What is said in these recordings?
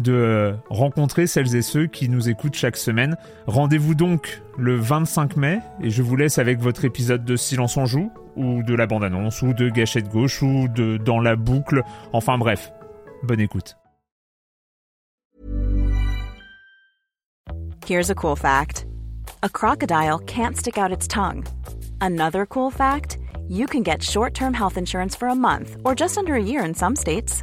de rencontrer celles et ceux qui nous écoutent chaque semaine. Rendez-vous donc le 25 mai et je vous laisse avec votre épisode de Silence en joue ou de la bande-annonce ou de Gâchette gauche ou de Dans la boucle. Enfin bref, bonne écoute. Here's a cool fact. A crocodile can't stick out its tongue. Another cool fact, you can get short-term health insurance for a month or just under a year in some states.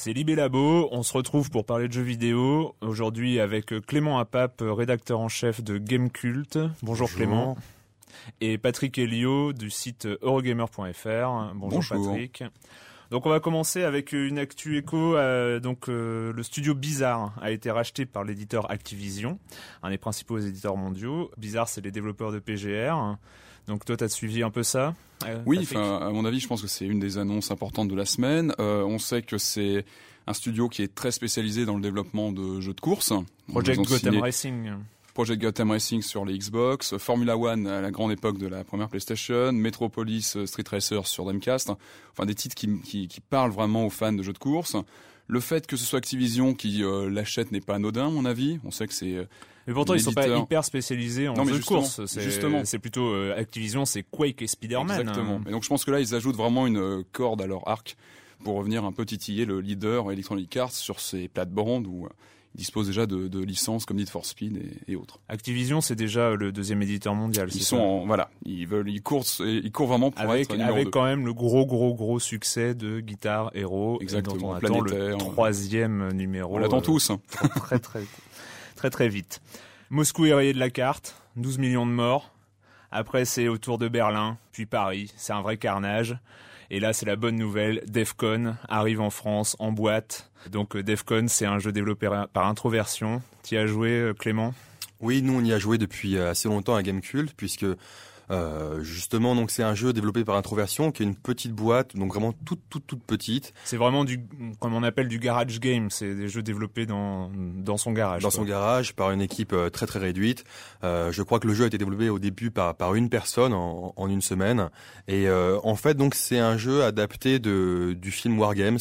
C'est Libé Labo, on se retrouve pour parler de jeux vidéo, aujourd'hui avec Clément Apap, rédacteur en chef de Gamecult. Bonjour, Bonjour. Clément. Et Patrick Elio du site eurogamer.fr. Bonjour, Patrick. Donc on va commencer avec une actu écho. Euh, donc euh, le studio Bizarre a été racheté par l'éditeur Activision, un des principaux éditeurs mondiaux. Bizarre, c'est les développeurs de PGR. Donc toi, tu as suivi un peu ça euh, Oui, à mon avis, je pense que c'est une des annonces importantes de la semaine. Euh, on sait que c'est un studio qui est très spécialisé dans le développement de jeux de course. Project Gotham Racing. Project Gotham Racing sur les Xbox, Formula One à la grande époque de la première PlayStation, Metropolis euh, Street Racer sur Dreamcast. Enfin, des titres qui, qui, qui parlent vraiment aux fans de jeux de course. Le fait que ce soit Activision qui l'achète n'est pas anodin, à mon avis. On sait que c'est mais pourtant, ils sont pas hyper spécialisés en jeux de course. Justement, c'est plutôt euh, Activision, c'est Quake et Spider-Man. Exactement. Hein. Et donc, je pense que là, ils ajoutent vraiment une euh, corde à leur arc pour revenir un peu titiller le leader Electronic Arts sur ces plates-bandes où euh, ils disposent déjà de, licences comme Need for Speed et, autres. Activision, c'est déjà le deuxième éditeur mondial. Ils sont, voilà, ils veulent, ils courent, ils courent vraiment pour avec, être avec quand même le gros, gros, gros succès de Guitar Hero. Exactement. on attend le troisième numéro. On l'attend tous. Très, très, très, très vite. Moscou est rayé de la carte, 12 millions de morts. Après, c'est autour de Berlin, puis Paris. C'est un vrai carnage. Et là, c'est la bonne nouvelle. Defcon arrive en France en boîte. Donc, euh, Defcon, c'est un jeu développé par Introversion. Tu y as joué, euh, Clément? Oui, nous, on y a joué depuis euh, assez longtemps à Gamecult, puisque euh, justement, donc c'est un jeu développé par Introversion, qui est une petite boîte, donc vraiment toute toute toute petite. C'est vraiment du, comme on appelle du garage game. C'est des jeux développés dans dans son garage. Dans son garage, par une équipe euh, très très réduite. Euh, je crois que le jeu a été développé au début par par une personne en, en une semaine. Et euh, en fait, donc c'est un jeu adapté de du film War Games.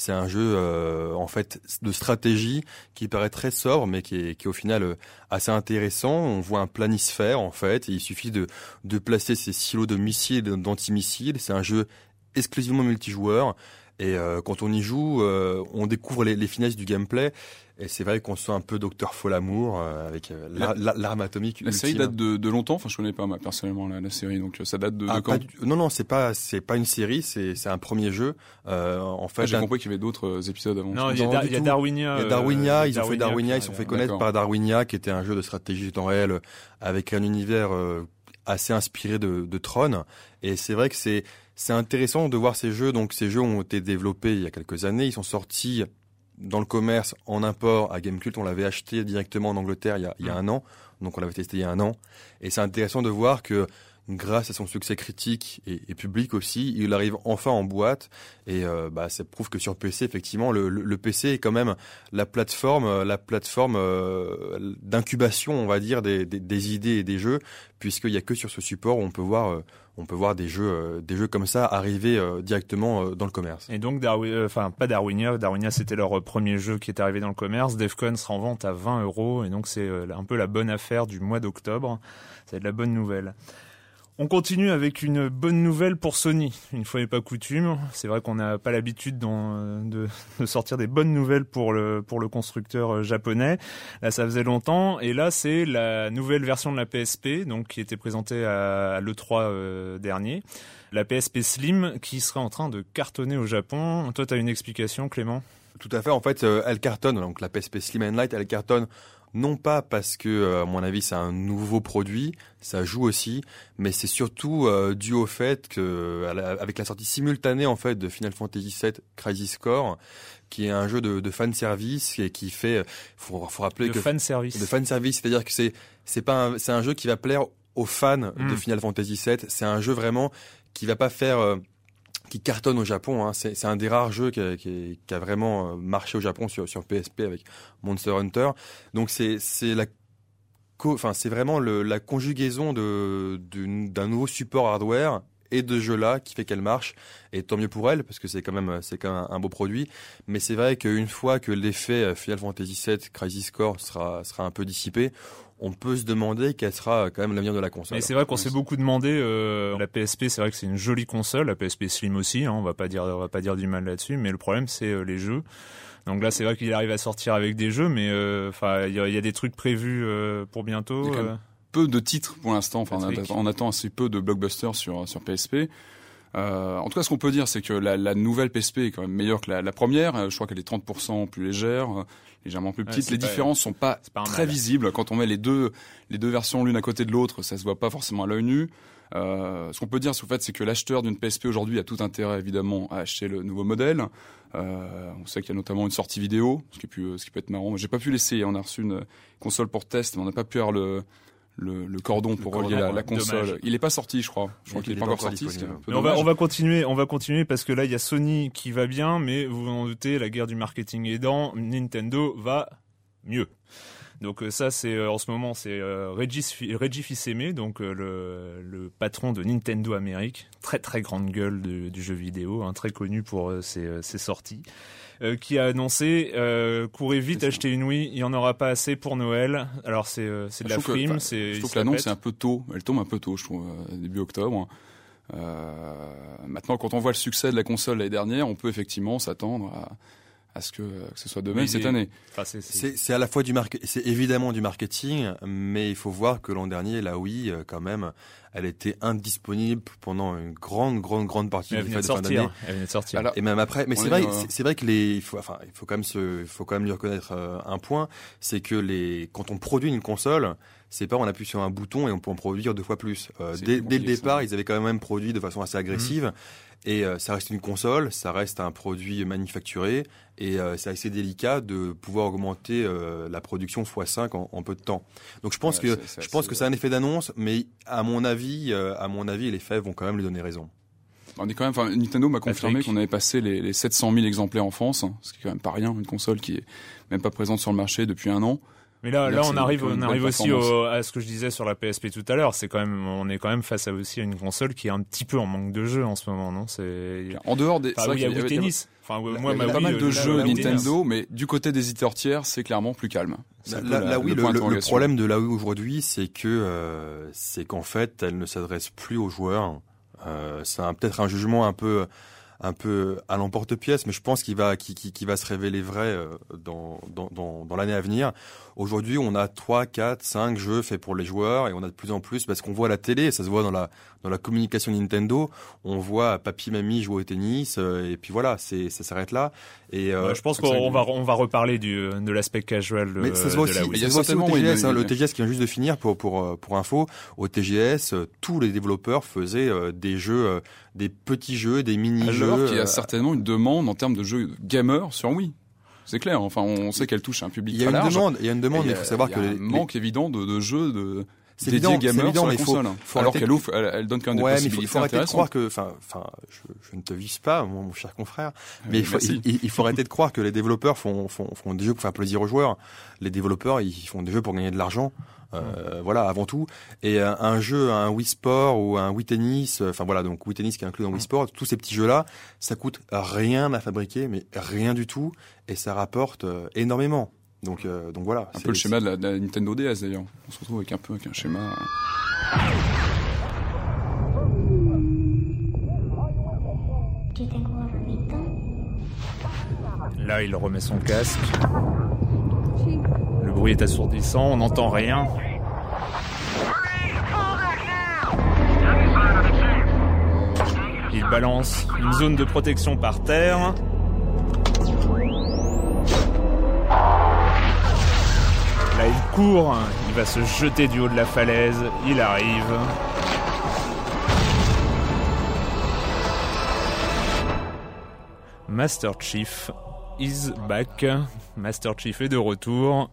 C'est un jeu euh, en fait de stratégie qui paraît très sobre, mais qui est, qui est au final euh, assez intéressant. On voit un planisphère en fait, et il suffit de, de placer ces silos de missiles, d'antimissiles. C'est un jeu exclusivement multijoueur. Et euh, quand on y joue, on découvre les, les, finesses du gameplay. Et c'est vrai qu'on sent un peu Docteur Folamour euh, avec euh, l'arme atomique. La série date de, de, longtemps? Enfin, je connais pas moi personnellement la, la série, donc ça date de, ah, quand? Non, non, c'est pas c'est pas une série, c'est c'est un premier jeu. Euh, en fait, ah, j'ai compris qu'il y avait d'autres euh, épisodes avant. Non, il y, a, y a Darwinia. Il y a Darwinia. ils ont fait Darwinia. Ils sont fait connaître par Darwinia, qui était un jeu de stratégie temps réel avec un univers assez inspiré de, de Tron. Et c'est vrai que c'est c'est intéressant de voir ces jeux. Donc ces jeux ont été développés il y a quelques années. Ils sont sortis dans le commerce en import à Gamecult. On l'avait acheté directement en Angleterre il y a, il y a un an. Donc on l'avait testé il y a un an. Et c'est intéressant de voir que grâce à son succès critique et, public aussi, il arrive enfin en boîte et euh, bah, ça prouve que sur PC, effectivement, le, PC est quand même la plateforme, la plateforme euh, d'incubation, on va dire, des, idées et des jeux, puisqu'il n'y a que sur ce support où on peut voir, euh, on peut voir des jeux, des jeux comme ça arriver directement dans le commerce. Et donc, Darwin, enfin pas Darwinia, Darwinia c'était leur premier jeu qui est arrivé dans le commerce. Defcon sera en vente à 20 euros et donc c'est un peu la bonne affaire du mois d'octobre. C'est de la bonne nouvelle. On continue avec une bonne nouvelle pour Sony. Une fois n'est pas coutume, c'est vrai qu'on n'a pas l'habitude de, sortir des bonnes nouvelles pour le, constructeur euh, japonais. Là, ça faisait longtemps. Et là, c'est la nouvelle version de la PSP, donc qui était présentée à, l'E3 euh, dernier. La PSP Slim qui serait en train de cartonner au Japon. Toi, tu as une explication, Clément? Tout à fait. En fait, euh, elle cartonne. Donc la PSP Slim and Light, elle cartonne non pas parce que, euh, à mon avis, c'est un nouveau produit, ça joue aussi, mais c'est surtout euh, dû au fait que, avec la sortie simultanée en fait de Final Fantasy VII Crisis Core, qui est un jeu de, de fan service et qui fait, faut, faut rappeler de que fan service, de fan service, c'est-à-dire que c'est c'est pas c'est un jeu qui va plaire aux fans de hmm. Final Fantasy VII. C'est un jeu vraiment qui va pas faire euh, qui cartonne au Japon. Hein. C'est un des rares jeux qui a, qui, a, vraiment euh, marché au Japon sur, sur PSP avec Monster Hunter. Donc c'est la enfin c'est vraiment le, la conjugaison d'un nouveau support hardware et de jeu là qui fait qu'elle marche et tant mieux pour elle parce que c'est quand même c'est quand même un beau produit mais c'est vrai qu'une fois que l'effet euh, Final Fantasy VII Crisis Core sera sera un peu dissipé on peut se demander quelle sera quand même l'avenir de la console. Mais c'est vrai qu'on s'est beaucoup demandé. Euh, la PSP, c'est vrai que c'est une jolie console. La PSP Slim aussi. Hein, on va pas dire, on va pas dire du mal là-dessus. Mais le problème, c'est euh, les jeux. Donc là, c'est vrai qu'il arrive à sortir avec des jeux, mais euh, enfin, il y, a des trucs prévus pour bientôt. Peu de titres pour l'instant. Enfin, on, attend assez peu de blockbusters sur sur PSP. Euh, en tout cas, ce qu'on peut dire, c'est que la, la, nouvelle PSP est quand même meilleure que la, la première. Je crois qu'elle est 30% plus légère, euh, légèrement plus petite. les différences sont pas, très visibles quand on met les deux les deux versions l'une à côté de l'autre. Ça se voit pas forcément à l'œil nu. Euh, ce qu'on peut dire, en fait, c'est que l'acheteur d'une PSP aujourd'hui a tout intérêt évidemment à acheter le nouveau modèle. Euh, on sait qu'il y a notamment une sortie vidéo, ce qui, peut, ce qui peut être marrant. J'ai pas pu l'essayer. On a reçu une console pour test, mais on n'a pas pu avoir le le, cordon pour relier la, console. Il n'est pas sorti, je crois. Je crois qu'il n'est pas encore sorti. on va, on va continuer, on va continuer parce que là il y a Sony qui va bien, mais vous vous en doutez, la guerre du marketing aidant, Nintendo va mieux. Donc euh, ça c'est euh, en ce moment c'est euh, Regis, Reggie donc le, le, patron de Nintendo Amérique, très très grande gueule du jeu vidéo, hein, très connu pour ses, ses sorties. Euh, qui a annoncé euh, courez vite acheter une Wii, il y en aura pas assez pour Noël. Alors c'est euh, c'est de la frime, c'est je trouve que l'annonce est un peu tôt, elle tombe un peu tôt, je trouve début octobre. Euh, maintenant, quand on voit le succès de la console l'année dernière, on peut effectivement s'attendre à, à ce que, que ce soit demain cette année. c'est à la fois du c'est évidemment du marketing, mais il faut voir que l'an dernier, la Wii, quand même, elle était indisponible pendant une grande, grande, grande partie de la fin d'année. Elle venait de sortir. et même après, mais c'est vrai, c'est vrai que les, il faut, enfin, il faut quand même se, il faut quand même lui reconnaître euh, un point, c'est que les, quand on produit une console, c'est pas on appuie sur un bouton et on peut en produire deux fois plus. Euh, dès, dès le départ, ils avaient quand même produit de façon assez agressive. Mmh. Et euh, ça reste une console, ça reste un produit manufacturé, et euh, c'est assez délicat de pouvoir augmenter euh, la production x5 en, en, peu de temps. Donc je pense que je pense que c'est un effet d'annonce, mais à mon avis, à mon avis, les faits vont quand même lui donner raison. On est quand même, enfin, Nintendo m'a confirmé qu'on avait passé les, les 700 000 exemplaires en France, hein, ce qui est quand même pas rien, une console qui est même pas présente sur le marché depuis un an. Mais là, là, on arrive, on arrive aussi à ce que je disais sur la PSP tout à l'heure. C'est quand même, on est quand même face à aussi à une console qui est un petit peu en manque de jeux en ce moment, non? C'est en dehors des. Enfin, il y a tennis. Enfin, moi, il y a pas mal de jeux Nintendo, mais du côté des éditeurs tiers, c'est clairement plus calme. Là, oui, le, le, problème de la Wii aujourd'hui, c'est que euh, c'est qu'en fait, elle ne s'adresse plus aux joueurs. Euh, c'est peut-être un jugement un peu un peu à l'emporte-pièce, mais je pense qu'il va, qui, qui, va se révéler vrai euh, dans, dans, dans, dans l'année à venir. Aujourd'hui, on a 3, 4, 5 jeux faits pour les joueurs et on a de plus en plus, parce qu'on voit la télé, et ça se voit dans la, dans la communication Nintendo, on voit papy, mamie jouer au tennis, euh, et puis voilà, c'est, ça s'arrête là. Et euh, je pense qu'on va, on va reparler du, de l'aspect casual de, mais ça se voit aussi, Il y a certainement au TGS, hein, le TGS qui vient juste de finir pour, pour, pour info, au TGS, tous les développeurs faisaient des jeux des petits jeux, des mini-jeux. Alors qu'il y a euh, certainement une demande en termes de jeux gamer sur Wii. C'est clair. Enfin, on sait qu'elle touche un public il y a une Demande, il y a une demande. Il faut savoir que y a un manque évident de, de jeux de c'est dédié gamer sur la console. Faut, Alors qu'elle elle, elle, donne quand même des possibilités il faut, arrêter de croire que, enfin, enfin, je, je, ne te vise pas, mon, mon cher confrère, mais il faut, il, il, faut arrêter de croire que les développeurs font, font, font des jeux pour faire plaisir aux joueurs. Les développeurs, ils font des jeux pour gagner de l'argent. Euh, voilà, avant tout. Et un, un, jeu, un Wii Sport ou un Wii Tennis, enfin voilà, donc Wii Tennis qui est inclus dans Wii Sport, tous ces petits jeux-là, ça coûte rien à fabriquer, mais rien du tout, et ça rapporte énormément. Donc, euh, donc voilà. Un peu le schéma de la, de la, Nintendo DS d'ailleurs. On se retrouve avec un peu avec un schéma. Là, il remet son casque. Bruit est assourdissant, on n'entend rien. Il balance une zone de protection par terre. Là, il court, il va se jeter du haut de la falaise, il arrive. Master Chief is back. Master Chief est de retour.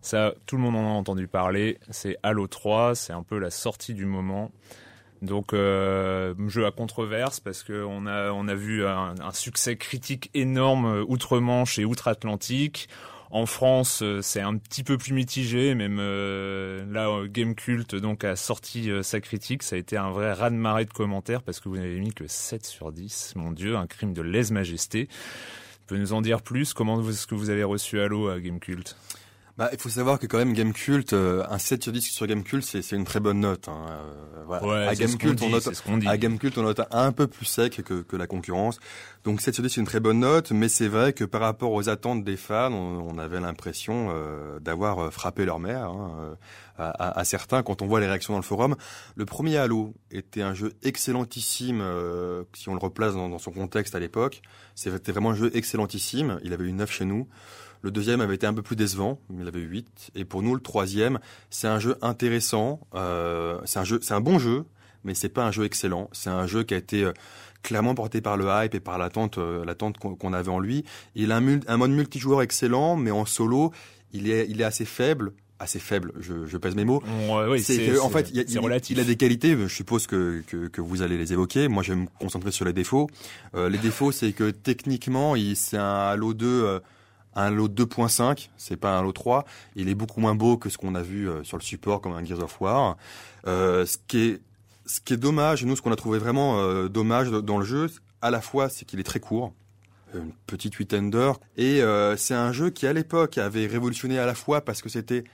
Ça, tout le monde en a entendu parler. C'est Halo 3, c'est un peu la sortie du moment. Donc euh, jeu à controverse parce que on a on a vu un, succès critique énorme euh, outre-Manche et outre-Atlantique. En France, euh, c'est un petit peu plus mitigé, même euh, là, euh, Game Cult donc a sorti sa critique. Ça a été un vrai raz-de-marée de commentaires parce que vous n'avez mis que 7 sur 10. Mon Dieu, un crime de lèse-majesté. Pouvez nous en dire plus? Comment est-ce que vous avez reçu Halo à Game Cult? Bah, il faut savoir que quand même Gamecult, euh, un 7 sur 10 sur Gamecult, c'est c'est une très bonne note. Hein. Euh, voilà. Ouais, à Gamecult, on, note à Gamecult, on note un peu plus sec que, que la concurrence. Donc 7 sur 10, c'est une très bonne note, mais c'est vrai que par rapport aux attentes des fans, on, on avait l'impression euh, d'avoir euh, frappé leur mère. Hein, euh, à, à, certains, quand on voit les réactions dans le forum, le premier Halo était un jeu excellentissime. si on le replace dans, dans son contexte à l'époque, c'était vraiment un jeu excellentissime. Il avait eu 9 chez nous. Le deuxième avait été un peu plus décevant, il avait 8. Et pour nous, le troisième, c'est un jeu intéressant. Euh, c'est un jeu, c'est un bon jeu, mais c'est pas un jeu excellent. C'est un jeu qui a été euh, clairement porté par le hype et par l'attente, euh, l'attente qu'on avait en lui. Il a un, un, mode multijoueur excellent, mais en solo, il est, il est assez faible assez faible, je, je pèse mes mots. Ouais, c'est en fait, il, il, il, a des qualités, je suppose que, que, que, vous allez les évoquer. Moi, je vais me concentrer sur les défauts. Euh, les défauts, c'est que techniquement, c'est un Halo 2 euh, un lot 2.5, c'est pas un lot 3. Il est beaucoup moins beau que ce qu'on a vu euh, sur le support comme un Gears of War. Euh, ce qui est dommage, nous ce qu'on a trouvé vraiment euh, dommage dans le jeu, à la fois c'est qu'il est très court, une petite huitaine d'heures, et c'est un jeu qui à l'époque avait révolutionné à la fois parce que c'était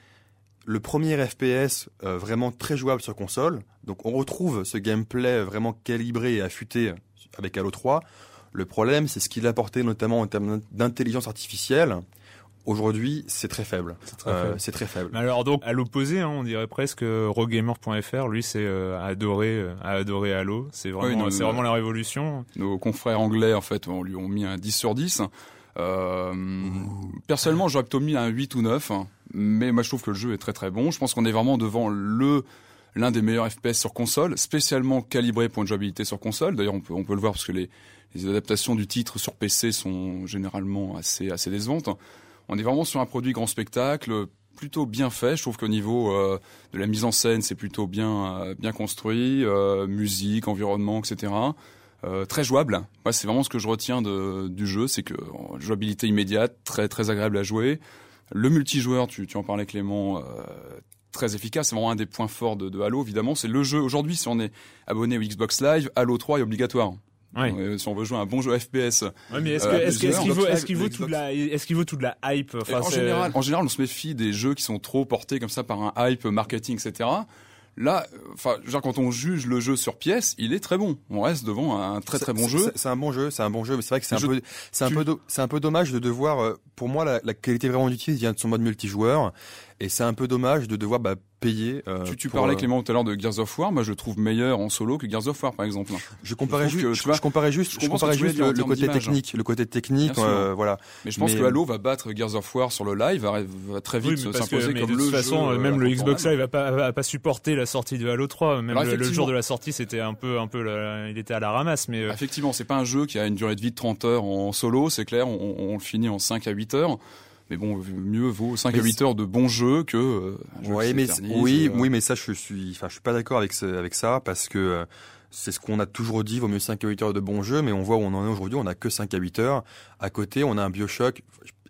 le premier FPS vraiment très jouable sur console. Donc on retrouve ce gameplay vraiment calibré et affûté avec Halo 3. Le problème, c'est ce qu'il a apporté notamment en termes d'intelligence artificielle. Aujourd'hui, c'est très faible. C'est très, euh, très, faible. Alors donc, à l'opposé, hein, on dirait presque Rogamer.fr, lui, c'est euh, adoré, euh, a adoré Halo. C'est vraiment, c'est vraiment la révolution. Nos confrères anglais, en fait, on lui ont mis un 10 sur 10. Euh, personnellement, j'aurais plutôt mis un 8 ou 9, mais moi je trouve que le jeu est très très bon. Je pense qu'on est vraiment devant le l'un des meilleurs FPS sur console, spécialement calibré pour une jouabilité sur console. D'ailleurs, on peut, on peut le voir parce que les, adaptations du titre sur PC sont généralement assez, assez décevantes. On est vraiment sur un produit grand spectacle, plutôt bien fait. Je trouve qu'au niveau euh, de la mise en scène, c'est plutôt bien, euh, bien construit, euh, musique, environnement, etc. Très jouable. C'est vraiment ce que je retiens du jeu, c'est que jouabilité immédiate, très très agréable à jouer. Le multijoueur, tu, tu en parlais Clément, très efficace. C'est vraiment un des points forts de, de Halo, évidemment. C'est le jeu. Aujourd'hui, si on est abonné au Xbox Live, Halo 3 est obligatoire. Ouais. Euh, si on veut jouer un bon jeu FPS. Ouais, mais est-ce euh, qu'il est vaut, est vaut toute la, est-ce qu'il vaut toute la hype enfin, en général, en général, on se méfie des jeux qui sont trop portés comme ça par un hype marketing, etc. Là, enfin, genre quand on juge le jeu sur pièce, il est très bon. On reste devant un très très bon jeu. C'est un bon jeu, c'est un bon jeu, mais c'est vrai que c'est un peu, c'est un peu, c'est un peu dommage de devoir. Euh, pour moi, la, la qualité vraiment d'utilité vient de son mode multijoueur, et c'est un peu dommage de devoir bah, payer. Euh, tu, tu parlais euh, Clément tout à l'heure de Gears of War. Moi, je trouve meilleur en solo que Gears of War, par exemple. Je comparais juste, je, je, comparais juste, je, comparais juste le, le côté technique, le côté technique, euh, voilà. Mais je pense que Halo va battre Gears of War sur le live, va, va très vite oui, s'imposer comme de le toute façon, jeu, même le Xbox Live va pas, va pas supporter la sortie de Halo 3. Même Alors, le, jour de la sortie, c'était un peu, un peu, la, il était à la ramasse, mais. Effectivement, c'est pas un jeu qui a une durée de vie de 30 heures en solo, c'est clair. On le finit en 5 à 8 heures. Mais bon, mieux vaut 5 à 8 heures de bon jeu que euh, un jeu Ouais, qui mais s'éternise, oui, euh, oui, mais ça, je suis, enfin, je suis pas d'accord avec ce- avec ça parce que euh, c'est ce qu'on a toujours dit, vaut mieux 5 à 8 heures de bon jeu, mais on voit où on en est aujourd'hui, on a que 5 à 8 heures. À côté, on a un Bioshock,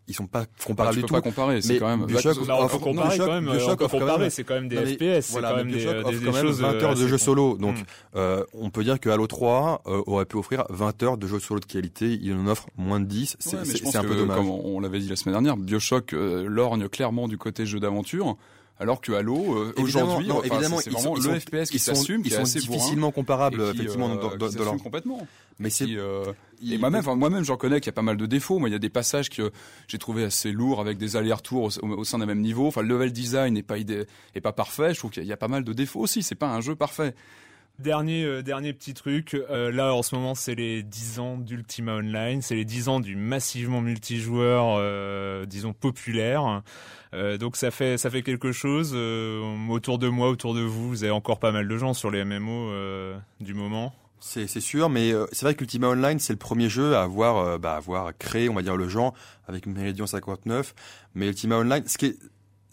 ils sont pas comparables tu du peux tout. pas comparer, c'est Mais quand même. Bioshock- Bah, on offre- peut non, comparer Bioshock- quand même. Bioshock on peut comparer, c'est quand même des Non, mais FPS, c'est voilà, quand même des, Bioshock des- offre des quand même choses 20 heures de assez jeu con- solo. Donc, euh, on peut dire que Halo 3 euh, aurait pu offrir 20 heures de jeu solo de qualité. Il en offre moins de 10. C'est un peu dommage. Comme on, l'avait dit la semaine dernière, Bioshock euh, lorgne clairement du côté jeu d'aventure, alors que Halo, euh, aujourd'hui, enfin, évidemment, c'est ils vraiment sont- le FPS qui ils s'assume, qui ils sont difficilement comparables, qui, effectivement, euh, dans, dans, qui dans leur- complètement. Mais c'est euh, et moi-même, enfin, moi-même, je reconnais qu'il y a pas mal de défauts. Moi, il y a des passages que j'ai trouvé assez lourds avec des allers-retours au, sein d'un même niveau. Enfin, le level design n'est pas idée, est pas parfait. Je trouve qu'il y a- il y a pas mal de défauts aussi. C'est pas un jeu parfait. Dernier, euh, dernier petit truc, euh, là en ce moment c'est les 10 ans d'Ultima Online, c'est les 10 ans du massivement multijoueur, euh, disons populaire. Euh, donc ça fait ça fait quelque chose. euh, autour de moi, autour de vous, vous avez encore pas mal de gens sur les MMO euh, du moment. C'est sûr, mais c'est vrai qu'Ultima Online, c'est le premier jeu à avoir, bah, avoir créé, on va dire, le genre avec Meridian 59. Mais Ultima Online, ce qui est,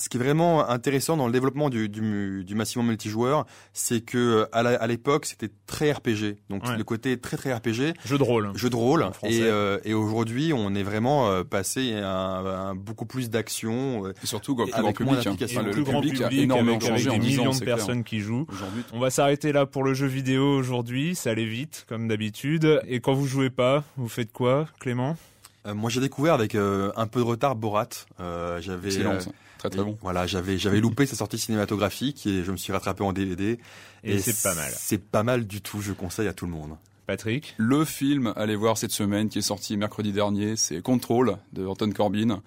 ce qui est vraiment intéressant dans le développement du, du, du massivement multijoueur, c'est que euh, à l'époque, c'était très RPG. Donc Ouais. le côté très très RPG, Jeu de rôle. jeu de rôle. Et, euh, et aujourd'hui, on est vraiment euh, passé à, un- à beaucoup plus d'action. euh, Et surtout, quoi, grand avec moins public. hein. Enfin, le, plus le grand public, a énormément avec, avec changé des en 10 millions ans, de clair. personnes qui jouent. Aujourd'hui, On va s'arrêter là pour le jeu vidéo aujourd'hui, ça allait vite comme d'habitude. Et quand vous jouez pas, vous faites quoi, Clément? Euh, moi, j'ai découvert avec euh, un peu de retard Borat. Euh, J'avais euh. Très très Et bon. Voilà, j'avais j'avais loupé sa sortie cinématographique et je me suis rattrapé en DVD. Et c'est pas mal. C'est pas mal du tout. Je conseille à tout le monde. Patrick Le film, allez voir cette semaine, qui est sorti mercredi dernier, c'est Control de Anton Corbin,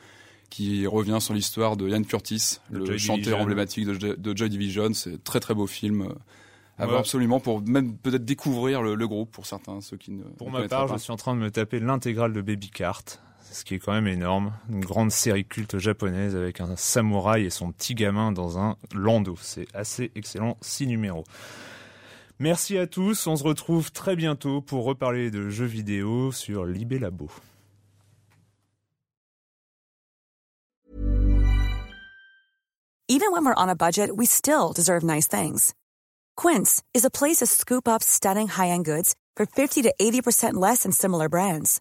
qui revient sur l'histoire de Ian Curtis, De le Joy chanteur Division. emblématique de, de Joy Division. C'est très très beau film. À voir Ouais. absolument pour même peut-être découvrir le, le groupe pour certains, ceux qui ne. Pour ne ma part, pas. je suis en train de me taper l'intégrale de Baby Cart, ce qui est quand même énorme. Une grande série culte japonaise avec un samouraï et son petit gamin dans un landau. C'est assez excellent, six numéros. Merci à tous, on se retrouve très bientôt pour reparler de jeux vidéo sur Libé Labo. Even when we're on a budget, we still deserve nice things. Quince is a place to scoop up stunning high-end goods for 50 to 80% less than similar brands.